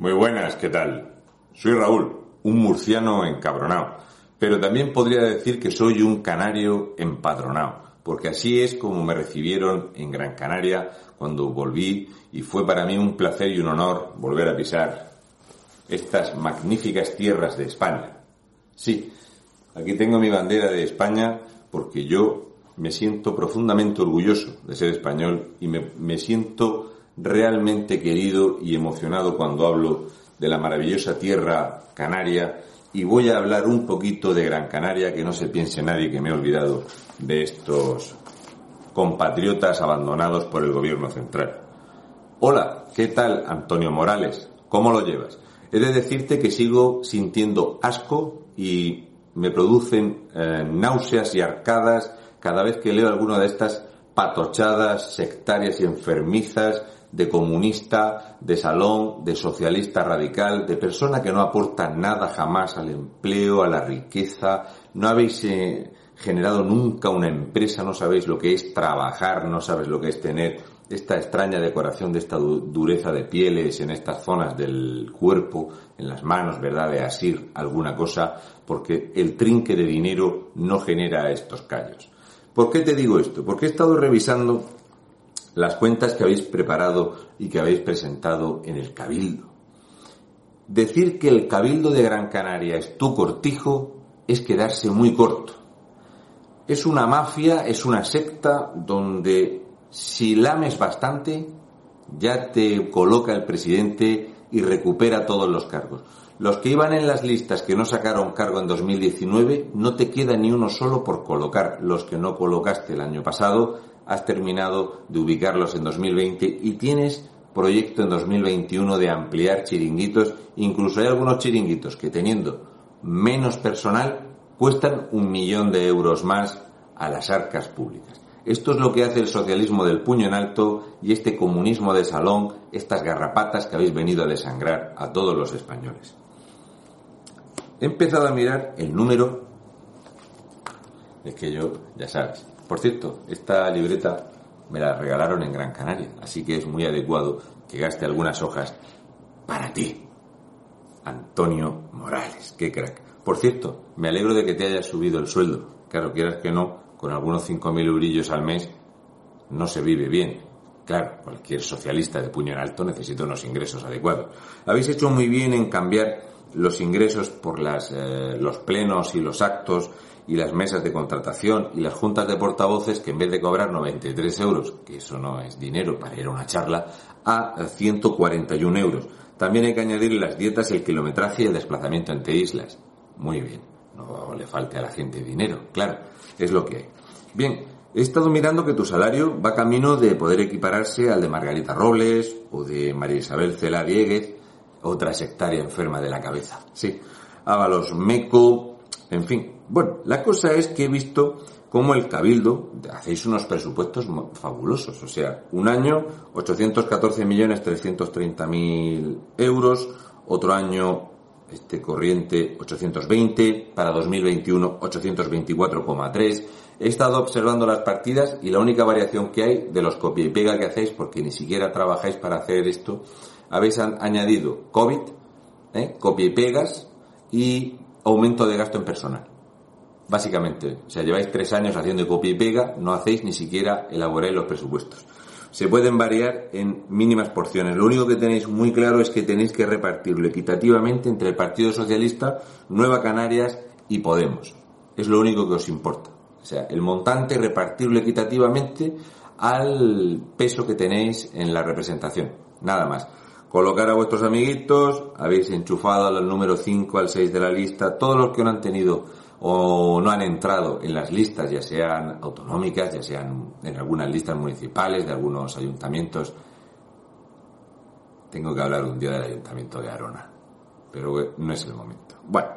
Muy buenas, ¿qué tal? Soy Raúl, un murciano encabronado, pero también podría decir que soy un canario empadronado, porque así es como me recibieron en Gran Canaria cuando volví y fue para mí un placer y un honor volver a pisar estas magníficas tierras de España. Sí, aquí tengo mi bandera de España porque yo me siento profundamente orgulloso de ser español y me, me siento realmente querido y emocionado cuando hablo de la maravillosa tierra canaria y voy a hablar un poquito de Gran Canaria, que no se piense nadie que me he olvidado de estos compatriotas abandonados por el gobierno central. Hola, ¿qué tal Antonio Morales? ¿Cómo lo llevas? He de decirte que sigo sintiendo asco y me producen eh, náuseas y arcadas cada vez que leo alguna de estas patochadas sectarias y enfermizas de comunista, de salón, de socialista radical, de persona que no aporta nada jamás al empleo, a la riqueza, no habéis eh, generado nunca una empresa, no sabéis lo que es trabajar, no sabéis lo que es tener esta extraña decoración de esta dureza de pieles en estas zonas del cuerpo, en las manos, ¿verdad?, de asir alguna cosa, porque el trinque de dinero no genera estos callos. ¿Por qué te digo esto? Porque he estado revisando las cuentas que habéis preparado y que habéis presentado en el Cabildo. Decir que el Cabildo de Gran Canaria es tu cortijo es quedarse muy corto. Es una mafia, es una secta donde si lames bastante ya te coloca el presidente y recupera todos los cargos. Los que iban en las listas que no sacaron cargo en 2019, no te queda ni uno solo por colocar. Los que no colocaste el año pasado, has terminado de ubicarlos en 2020 y tienes proyecto en 2021 de ampliar chiringuitos. Incluso hay algunos chiringuitos que teniendo menos personal cuestan un millón de euros más a las arcas públicas. Esto es lo que hace el socialismo del puño en alto y este comunismo de salón, estas garrapatas que habéis venido a desangrar a todos los españoles. He empezado a mirar el número, es que yo, ya sabes, por cierto, esta libreta me la regalaron en Gran Canaria, así que es muy adecuado que gaste algunas hojas para ti. Antonio Morales, qué crack. Por cierto, me alegro de que te hayas subido el sueldo. Claro, quieras que no, con algunos 5.000 eurillos al mes no se vive bien. Claro, cualquier socialista de puño en alto necesita unos ingresos adecuados. Habéis hecho muy bien en cambiar los ingresos por las, eh, los plenos y los actos y las mesas de contratación y las juntas de portavoces que en vez de cobrar 93 euros, que eso no es dinero para ir a una charla, a 141 euros. También hay que añadir las dietas, el kilometraje y el desplazamiento entre islas. Muy bien, no le falte a la gente dinero, claro, es lo que hay. Bien, he estado mirando que tu salario va camino de poder equipararse al de Margarita Robles o de María Isabel Cela Dieguez, otra sectaria enferma de la cabeza. Sí, Ábalos Meco, en fin, bueno, la cosa es que he visto cómo el Cabildo hacéis unos presupuestos fabulosos. O sea, un año 814.330.000 euros, otro año este corriente 820, para 2021 824,3. He estado observando las partidas y la única variación que hay de los copia y pega que hacéis, porque ni siquiera trabajáis para hacer esto, habéis añadido COVID, ¿eh? copia y pegas y aumento de gasto en personal. Básicamente, o sea, lleváis tres años haciendo copia y pega, no hacéis ni siquiera elaborar los presupuestos. Se pueden variar en mínimas porciones. Lo único que tenéis muy claro es que tenéis que repartirlo equitativamente entre el Partido Socialista, Nueva Canarias y Podemos. Es lo único que os importa. O sea, el montante repartirlo equitativamente al peso que tenéis en la representación. Nada más. Colocar a vuestros amiguitos, habéis enchufado al número 5, al 6 de la lista, todos los que no han tenido o no han entrado en las listas, ya sean autonómicas, ya sean en algunas listas municipales de algunos ayuntamientos. tengo que hablar un día del Ayuntamiento de Arona, pero no es el momento. Bueno,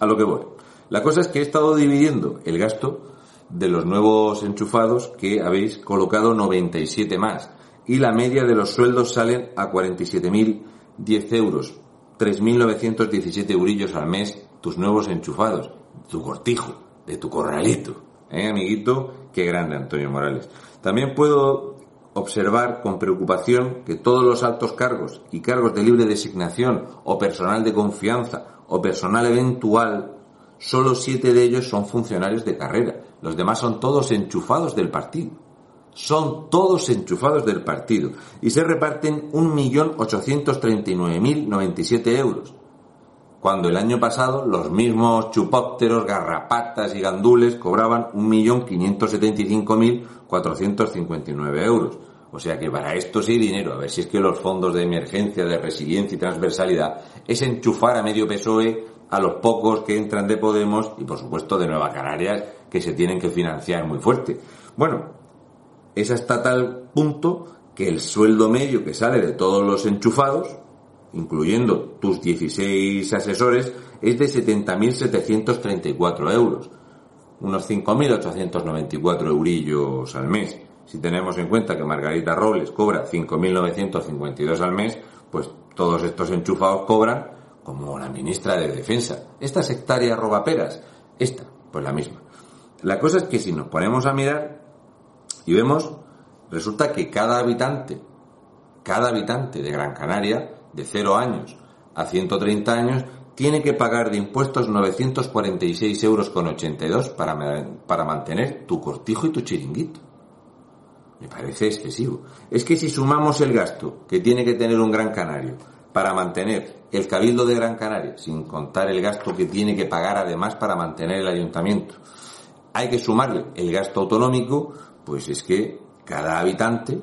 a lo que voy. La cosa es que he estado dividiendo el gasto de los nuevos enchufados que habéis colocado 97 más y la media de los sueldos salen a 47.010 euros, 3.917 eurillos al mes tus nuevos enchufados, tu cortijo, de tu corralito. ¿Eh, amiguito? Qué grande, Antonio Morales. También puedo observar con preocupación que todos los altos cargos y cargos de libre designación o personal de confianza o personal eventual, solo siete de ellos son funcionarios de carrera. Los demás son todos enchufados del partido. Son todos enchufados del partido y se reparten 1.839.097 euros cuando el año pasado los mismos chupópteros, garrapatas y gandules cobraban 1.575.459 euros. O sea que para esto sí hay dinero. A ver si es que los fondos de emergencia, de resiliencia y transversalidad es enchufar a medio PSOE a los pocos que entran de Podemos y por supuesto de Nueva Canarias que se tienen que financiar muy fuerte. Bueno, es hasta tal punto que el sueldo medio que sale de todos los enchufados, incluyendo tus 16 asesores, es de 70.734 euros, unos 5.894 eurillos al mes. Si tenemos en cuenta que Margarita Robles cobra 5.952 al mes, pues todos estos enchufados cobran como la ministra de Defensa. Esta sectaria roba peras, esta, pues la misma. La cosa es que si nos ponemos a mirar y vemos, resulta que cada habitante, cada habitante de Gran Canaria de 0 años a 130 años tiene que pagar de impuestos 946 euros con 82 para, para mantener tu cortijo y tu chiringuito. Me parece excesivo. Es que si sumamos el gasto que tiene que tener un Gran Canario para mantener el Cabildo de Gran Canaria, sin contar el gasto que tiene que pagar además para mantener el ayuntamiento, hay que sumarle el gasto autonómico, pues es que cada habitante,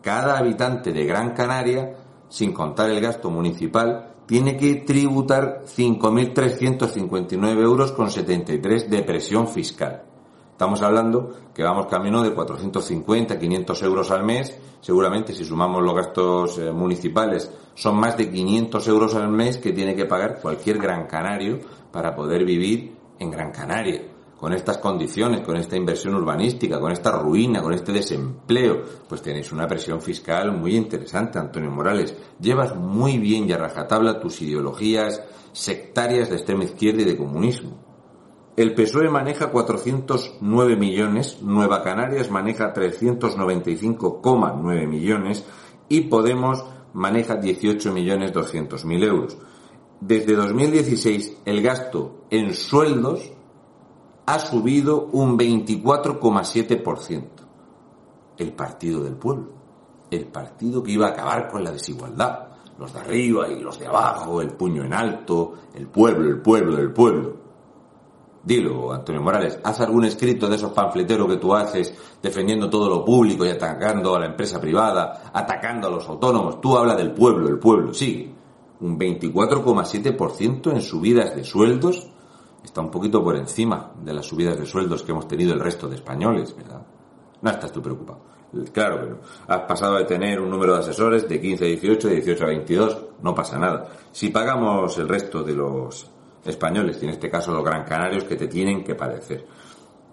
cada habitante de Gran Canaria sin contar el gasto municipal, tiene que tributar 5.359 euros con 73 de presión fiscal. Estamos hablando que vamos camino de 450, 500 euros al mes. Seguramente si sumamos los gastos eh, municipales son más de 500 euros al mes que tiene que pagar cualquier gran canario para poder vivir en Gran Canaria con estas condiciones, con esta inversión urbanística, con esta ruina, con este desempleo, pues tenéis una presión fiscal muy interesante, Antonio Morales. Llevas muy bien y a rajatabla tus ideologías sectarias de extrema izquierda y de comunismo. El PSOE maneja 409 millones, Nueva Canarias maneja 395,9 millones y Podemos maneja 18 millones 200 mil euros. Desde 2016 el gasto en sueldos ha subido un 24,7%. El partido del pueblo. El partido que iba a acabar con la desigualdad. Los de arriba y los de abajo, el puño en alto, el pueblo, el pueblo, el pueblo. Dilo, Antonio Morales, haz algún escrito de esos panfleteros que tú haces defendiendo todo lo público y atacando a la empresa privada, atacando a los autónomos. Tú habla del pueblo, el pueblo, sí. Un 24,7% en subidas de sueldos está un poquito por encima de las subidas de sueldos que hemos tenido el resto de españoles, ¿verdad? No estás tú preocupado. Claro no. Has pasado de tener un número de asesores de 15 a 18, de 18 a 22, no pasa nada. Si pagamos el resto de los españoles, y en este caso los gran canarios, que te tienen que padecer.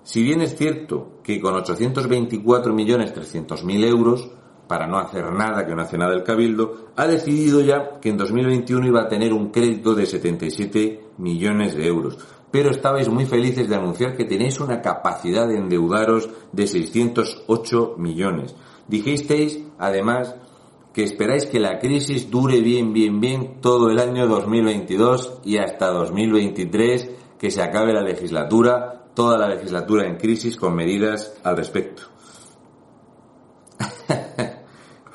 Si bien es cierto que con 824.300.000 euros, para no hacer nada, que no hace nada el Cabildo, ha decidido ya que en 2021 iba a tener un crédito de 77 millones de euros pero estabais muy felices de anunciar que tenéis una capacidad de endeudaros de 608 millones. Dijisteis, además, que esperáis que la crisis dure bien, bien, bien todo el año 2022 y hasta 2023, que se acabe la legislatura, toda la legislatura en crisis con medidas al respecto.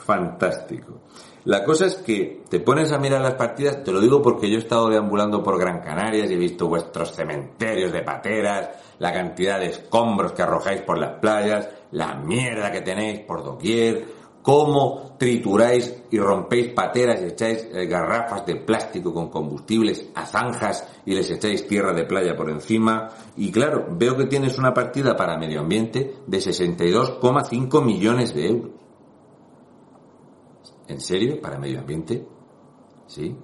Fantástico. La cosa es que te pones a mirar las partidas, te lo digo porque yo he estado deambulando por Gran Canarias y he visto vuestros cementerios de pateras, la cantidad de escombros que arrojáis por las playas, la mierda que tenéis por doquier, cómo trituráis y rompéis pateras y echáis eh, garrafas de plástico con combustibles a zanjas y les echáis tierra de playa por encima. Y claro, veo que tienes una partida para medio ambiente de 62,5 millones de euros ¿En serio? ¿Para medio ambiente? ¿Sí?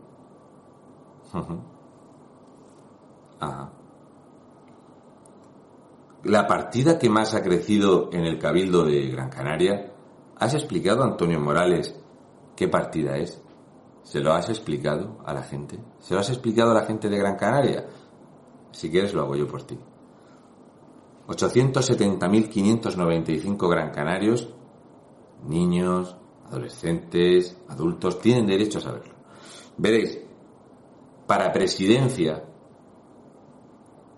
Ajá. La partida que más ha crecido en el Cabildo de Gran Canaria, ¿has explicado, Antonio Morales, qué partida es? ¿Se lo has explicado a la gente? ¿Se lo has explicado a la gente de Gran Canaria? Si quieres lo hago yo por ti. 870.595 gran canarios, niños, adolescentes, adultos, tienen derecho a saberlo. Veréis, para presidencia,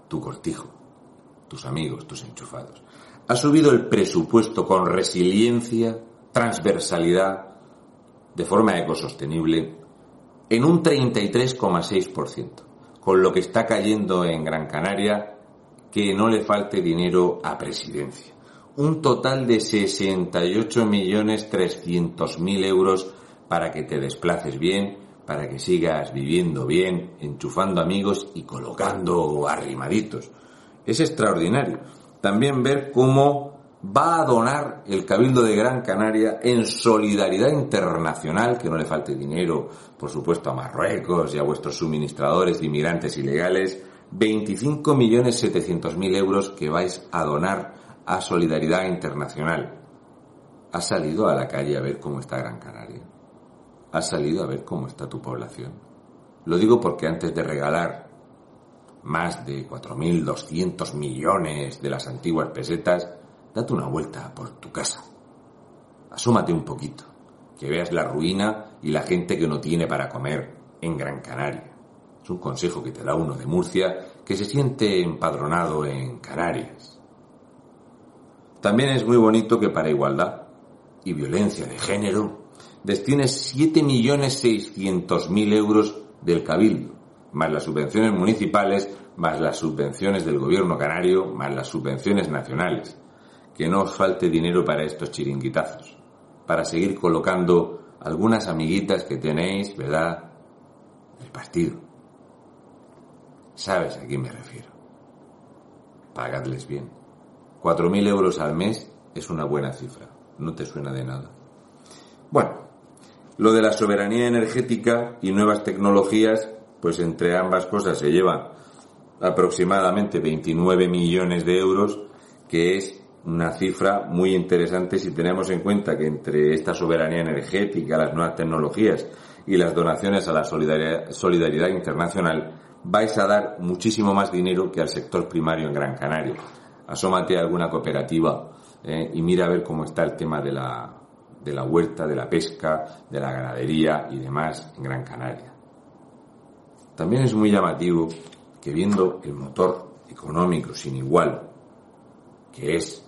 tu cortijo, tus amigos, tus enchufados, ha subido el presupuesto con resiliencia, transversalidad, de forma ecosostenible, en un 33,6%, con lo que está cayendo en Gran Canaria que no le falte dinero a presidencia. Un total de 68.300.000 euros para que te desplaces bien, para que sigas viviendo bien, enchufando amigos y colocando arrimaditos. Es extraordinario. También ver cómo va a donar el Cabildo de Gran Canaria en solidaridad internacional, que no le falte dinero, por supuesto, a Marruecos y a vuestros suministradores de inmigrantes ilegales, 25.700.000 euros que vais a donar a Solidaridad Internacional. ¿Has salido a la calle a ver cómo está Gran Canaria? ¿Has salido a ver cómo está tu población? Lo digo porque antes de regalar más de 4.200 millones de las antiguas pesetas, date una vuelta por tu casa. Asómate un poquito, que veas la ruina y la gente que no tiene para comer en Gran Canaria. Es un consejo que te da uno de Murcia que se siente empadronado en Canarias. También es muy bonito que para igualdad y violencia de género destines 7.600.000 euros del Cabildo, más las subvenciones municipales, más las subvenciones del gobierno canario, más las subvenciones nacionales. Que no os falte dinero para estos chiringuitazos, para seguir colocando algunas amiguitas que tenéis, ¿verdad?, del partido. Sabes a quién me refiero. Pagadles bien. Cuatro mil euros al mes es una buena cifra. No te suena de nada. Bueno, lo de la soberanía energética y nuevas tecnologías, pues entre ambas cosas se lleva aproximadamente 29 millones de euros, que es una cifra muy interesante si tenemos en cuenta que entre esta soberanía energética, las nuevas tecnologías y las donaciones a la solidaridad, solidaridad internacional, vais a dar muchísimo más dinero que al sector primario en Gran Canaria. Asómate a alguna cooperativa eh, y mira a ver cómo está el tema de la, de la huerta, de la pesca, de la ganadería y demás en Gran Canaria. También es muy llamativo que viendo el motor económico sin igual, que es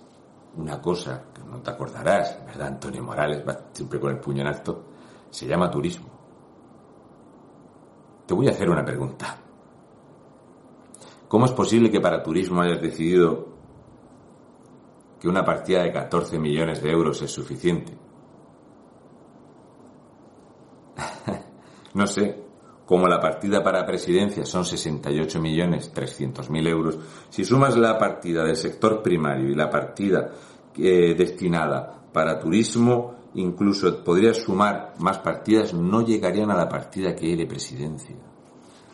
una cosa que no te acordarás, ¿verdad, Antonio Morales? Va siempre con el puño en alto, se llama turismo. Te voy a hacer una pregunta. ¿Cómo es posible que para turismo hayas decidido que una partida de 14 millones de euros es suficiente? no sé, como la partida para presidencia son 68 millones 300 mil euros, si sumas la partida del sector primario y la partida eh, destinada para turismo, incluso podrías sumar más partidas, no llegarían a la partida que hay de presidencia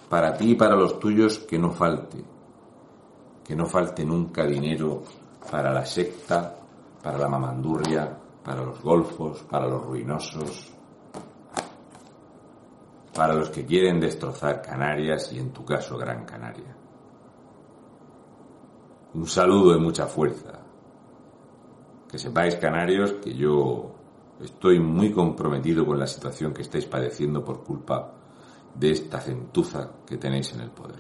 para ti y para los tuyos que no falte, que no falte nunca dinero para la secta, para la mamandurria, para los golfos, para los ruinosos, para los que quieren destrozar Canarias y en tu caso Gran Canaria. Un saludo y mucha fuerza. Que sepáis, canarios, que yo estoy muy comprometido con la situación que estáis padeciendo por culpa de esta gentuza que tenéis en el poder.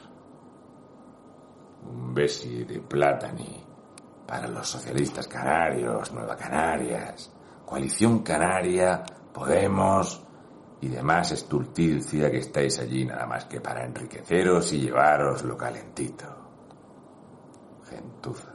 Un besi de plátani para los socialistas canarios, Nueva Canarias, Coalición Canaria, Podemos y demás estulticia que estáis allí nada más que para enriqueceros y llevaros lo calentito. Gentuza.